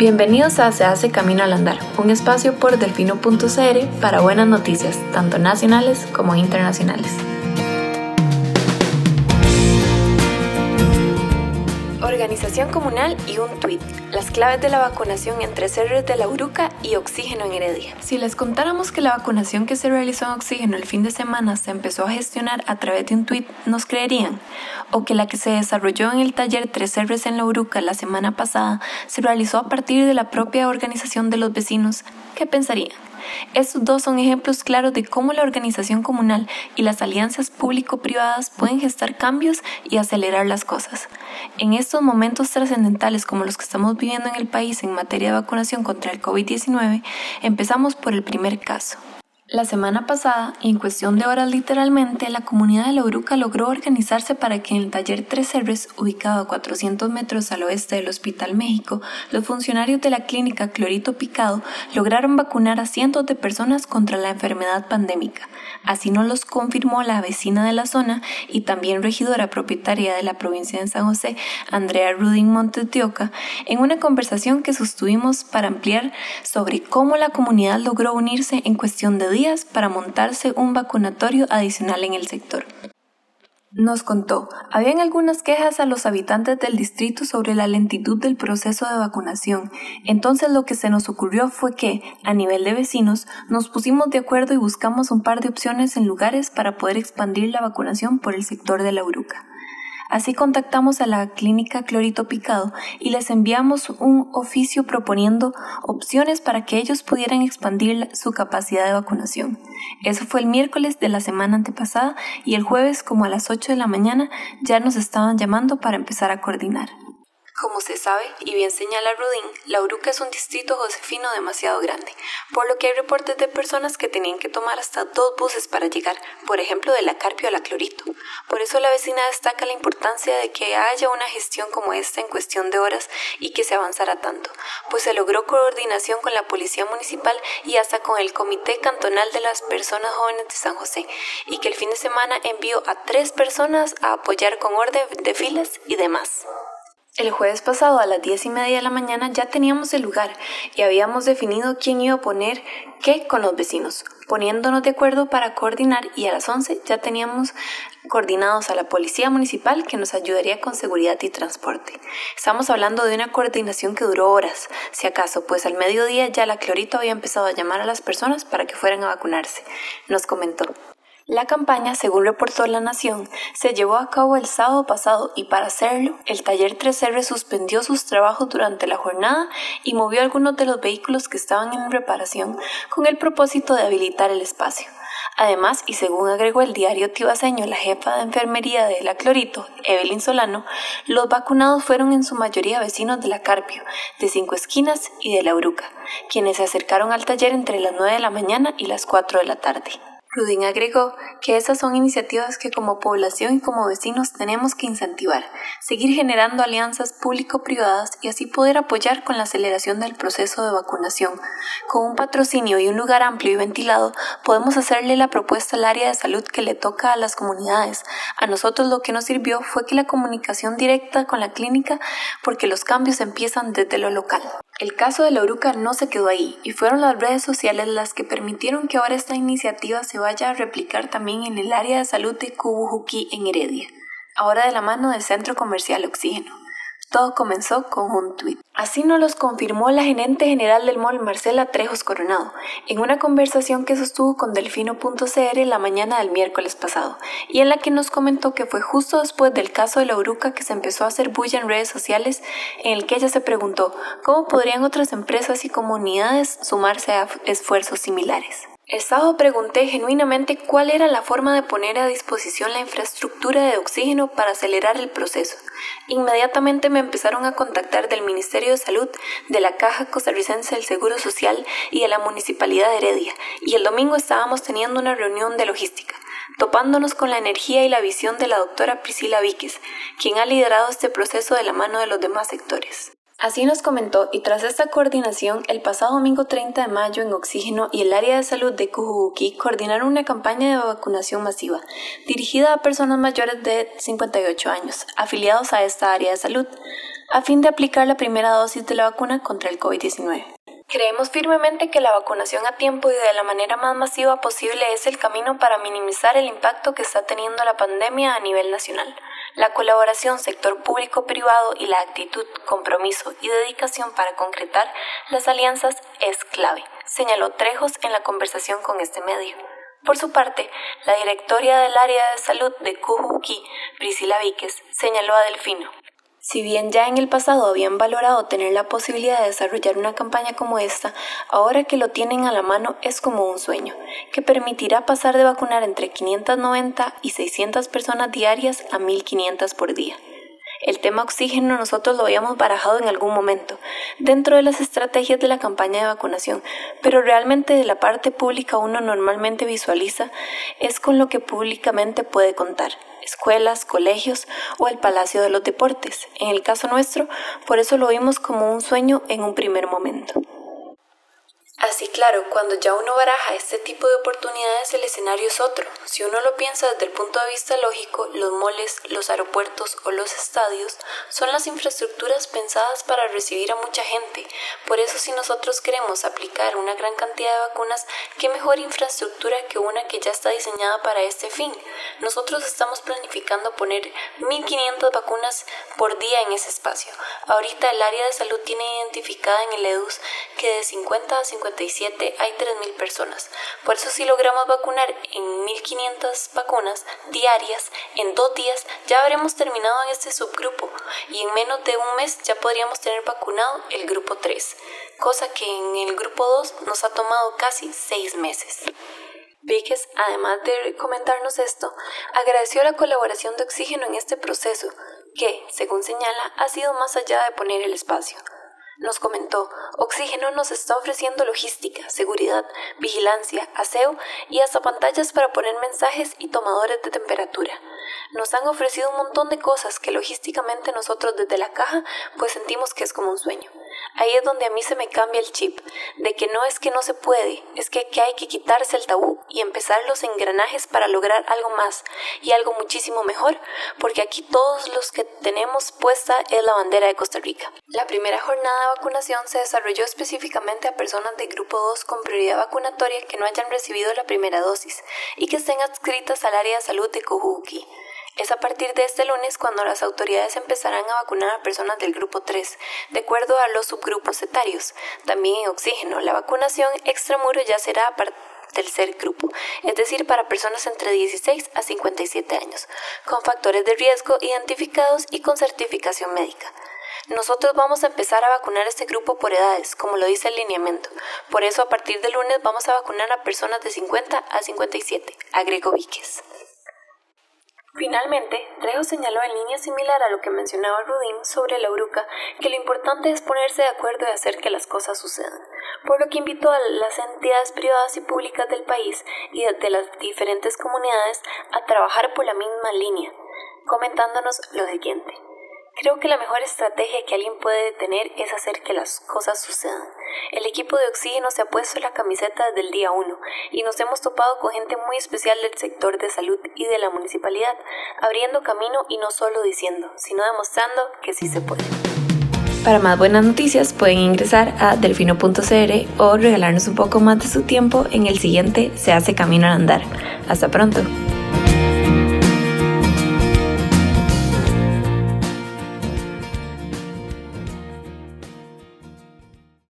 Bienvenidos a Se hace Camino al Andar, un espacio por delfino.cr para buenas noticias, tanto nacionales como internacionales. Organización comunal y un tuit. Las claves de la vacunación entre CERRES de la Uruca y Oxígeno en Heredia. Si les contáramos que la vacunación que se realizó en Oxígeno el fin de semana se empezó a gestionar a través de un tuit, ¿nos creerían? O que la que se desarrolló en el taller Tres CERRES en la Uruca la semana pasada se realizó a partir de la propia organización de los vecinos, ¿qué pensarían? Estos dos son ejemplos claros de cómo la organización comunal y las alianzas público-privadas pueden gestar cambios y acelerar las cosas. En estos momentos trascendentales como los que estamos viviendo en el país en materia de vacunación contra el COVID-19, empezamos por el primer caso. La semana pasada, y en cuestión de horas literalmente, la comunidad de La logró organizarse para que en el taller Tres Herbes, ubicado a 400 metros al oeste del Hospital México, los funcionarios de la clínica Clorito Picado lograron vacunar a cientos de personas contra la enfermedad pandémica. Así nos los confirmó la vecina de la zona y también regidora propietaria de la provincia de San José, Andrea Rudin Montetioca, en una conversación que sostuvimos para ampliar sobre cómo la comunidad logró unirse en cuestión de días para montarse un vacunatorio adicional en el sector. Nos contó, habían algunas quejas a los habitantes del distrito sobre la lentitud del proceso de vacunación, entonces lo que se nos ocurrió fue que, a nivel de vecinos, nos pusimos de acuerdo y buscamos un par de opciones en lugares para poder expandir la vacunación por el sector de la Uruca. Así contactamos a la clínica Clorito Picado y les enviamos un oficio proponiendo opciones para que ellos pudieran expandir su capacidad de vacunación. Eso fue el miércoles de la semana antepasada y el jueves como a las 8 de la mañana ya nos estaban llamando para empezar a coordinar. Como se sabe, y bien señala Rudin, La Uruca es un distrito josefino demasiado grande, por lo que hay reportes de personas que tenían que tomar hasta dos buses para llegar, por ejemplo de la Carpio a la Clorito. Por eso la vecina destaca la importancia de que haya una gestión como esta en cuestión de horas y que se avanzara tanto, pues se logró coordinación con la Policía Municipal y hasta con el Comité Cantonal de las Personas Jóvenes de San José, y que el fin de semana envió a tres personas a apoyar con orden de filas y demás. El jueves pasado a las diez y media de la mañana ya teníamos el lugar y habíamos definido quién iba a poner qué con los vecinos, poniéndonos de acuerdo para coordinar y a las once ya teníamos coordinados a la policía municipal que nos ayudaría con seguridad y transporte. Estamos hablando de una coordinación que duró horas, si acaso, pues al mediodía ya la Clorito había empezado a llamar a las personas para que fueran a vacunarse. Nos comentó. La campaña, según reportó La Nación, se llevó a cabo el sábado pasado y para hacerlo, el taller 3R suspendió sus trabajos durante la jornada y movió algunos de los vehículos que estaban en reparación con el propósito de habilitar el espacio. Además, y según agregó el diario tibaseño la jefa de enfermería de la Clorito, Evelyn Solano, los vacunados fueron en su mayoría vecinos de la Carpio, de Cinco Esquinas y de la Uruca, quienes se acercaron al taller entre las 9 de la mañana y las 4 de la tarde. Rudin agregó que esas son iniciativas que como población y como vecinos tenemos que incentivar, seguir generando alianzas público-privadas y así poder apoyar con la aceleración del proceso de vacunación. Con un patrocinio y un lugar amplio y ventilado, podemos hacerle la propuesta al área de salud que le toca a las comunidades. A nosotros lo que nos sirvió fue que la comunicación directa con la clínica porque los cambios empiezan desde lo local. El caso de la Uruca no se quedó ahí y fueron las redes sociales las que permitieron que ahora esta iniciativa se vaya a replicar también en el área de salud de Cubujuquí en Heredia, ahora de la mano del Centro Comercial Oxígeno. Todo comenzó con un tuit. Así nos los confirmó la gerente general del mall Marcela Trejos Coronado en una conversación que sostuvo con Delfino.cr la mañana del miércoles pasado y en la que nos comentó que fue justo después del caso de la Uruca que se empezó a hacer bulla en redes sociales en el que ella se preguntó cómo podrían otras empresas y comunidades sumarse a esfuerzos similares. El sábado pregunté genuinamente cuál era la forma de poner a disposición la infraestructura de oxígeno para acelerar el proceso. Inmediatamente me empezaron a contactar del Ministerio de Salud, de la Caja Costarricense del Seguro Social y de la Municipalidad de Heredia, y el domingo estábamos teniendo una reunión de logística, topándonos con la energía y la visión de la doctora Priscila Víquez, quien ha liderado este proceso de la mano de los demás sectores. Así nos comentó, y tras esta coordinación, el pasado domingo 30 de mayo en Oxígeno y el área de salud de Cujubuquí coordinaron una campaña de vacunación masiva, dirigida a personas mayores de 58 años, afiliados a esta área de salud. a fin de aplicar la primera dosis de la vacuna contra el COVID-19. Creemos firmemente que la vacunación a tiempo y de la manera más masiva posible es el camino para minimizar el impacto que está teniendo la pandemia a nivel nacional. La colaboración sector público-privado y la actitud, compromiso y dedicación para concretar las alianzas es clave, señaló Trejos en la conversación con este medio. Por su parte, la directora del área de salud de Cujuqui, Priscila Víquez, señaló a Delfino. Si bien ya en el pasado habían valorado tener la posibilidad de desarrollar una campaña como esta, ahora que lo tienen a la mano es como un sueño, que permitirá pasar de vacunar entre 590 y 600 personas diarias a 1500 por día. El tema oxígeno nosotros lo habíamos barajado en algún momento, dentro de las estrategias de la campaña de vacunación, pero realmente de la parte pública uno normalmente visualiza es con lo que públicamente puede contar escuelas, colegios o el Palacio de los Deportes. En el caso nuestro, por eso lo vimos como un sueño en un primer momento. Claro, cuando ya uno baraja este tipo de oportunidades el escenario es otro. Si uno lo piensa desde el punto de vista lógico, los moles, los aeropuertos o los estadios son las infraestructuras pensadas para recibir a mucha gente. Por eso si nosotros queremos aplicar una gran cantidad de vacunas, qué mejor infraestructura que una que ya está diseñada para este fin. Nosotros estamos planificando poner 1500 vacunas por día en ese espacio. Ahorita el área de salud tiene identificada en el EDUS que de 50 a 50 hay 3.000 personas. Por eso si logramos vacunar en 1.500 vacunas diarias, en dos días ya habremos terminado en este subgrupo y en menos de un mes ya podríamos tener vacunado el grupo 3, cosa que en el grupo 2 nos ha tomado casi seis meses. Víquez, además de comentarnos esto, agradeció la colaboración de Oxígeno en este proceso, que, según señala, ha sido más allá de poner el espacio. Nos comentó, Oxígeno nos está ofreciendo logística, seguridad, vigilancia, aseo y hasta pantallas para poner mensajes y tomadores de temperatura. Nos han ofrecido un montón de cosas que logísticamente nosotros desde la caja pues sentimos que es como un sueño. Ahí es donde a mí se me cambia el chip, de que no es que no se puede, es que, hay que quitarse el tabú y empezar los engranajes para lograr algo más y algo muchísimo mejor, porque aquí todos los que tenemos puesta es la bandera de Costa Rica. La primera jornada de vacunación se desarrolló específicamente a personas de grupo 2 con prioridad vacunatoria que no hayan recibido la primera dosis y que estén adscritas al área de salud de Cojuki. Es a partir de este lunes cuando las autoridades empezarán a vacunar a personas del grupo 3, de acuerdo a los subgrupos etarios. También en oxígeno, la vacunación extramuro ya será para el tercer grupo, es decir, para personas entre 16 a 57 años, con factores de riesgo identificados y con certificación médica. Nosotros vamos a empezar a vacunar este grupo por edades, como lo dice el lineamiento. Por eso, a partir del lunes vamos a vacunar a personas de 50 a 57, agregó Víquez. Finalmente, Trejo señaló en línea similar a lo que mencionaba Rudin sobre la Uruca que lo importante es ponerse de acuerdo y hacer que las cosas sucedan, por lo que invitó a las entidades privadas y públicas del país y de las diferentes comunidades a trabajar por la misma línea, comentándonos lo siguiente. Creo que la mejor estrategia que alguien puede tener es hacer que las cosas sucedan. El equipo de oxígeno se ha puesto la camiseta desde el día 1 y nos hemos topado con gente muy especial del sector de salud y de la municipalidad, abriendo camino y no solo diciendo, sino demostrando que sí se puede. Para más buenas noticias pueden ingresar a delfino.cr o regalarnos un poco más de su tiempo en el siguiente Se hace camino al andar. Hasta pronto.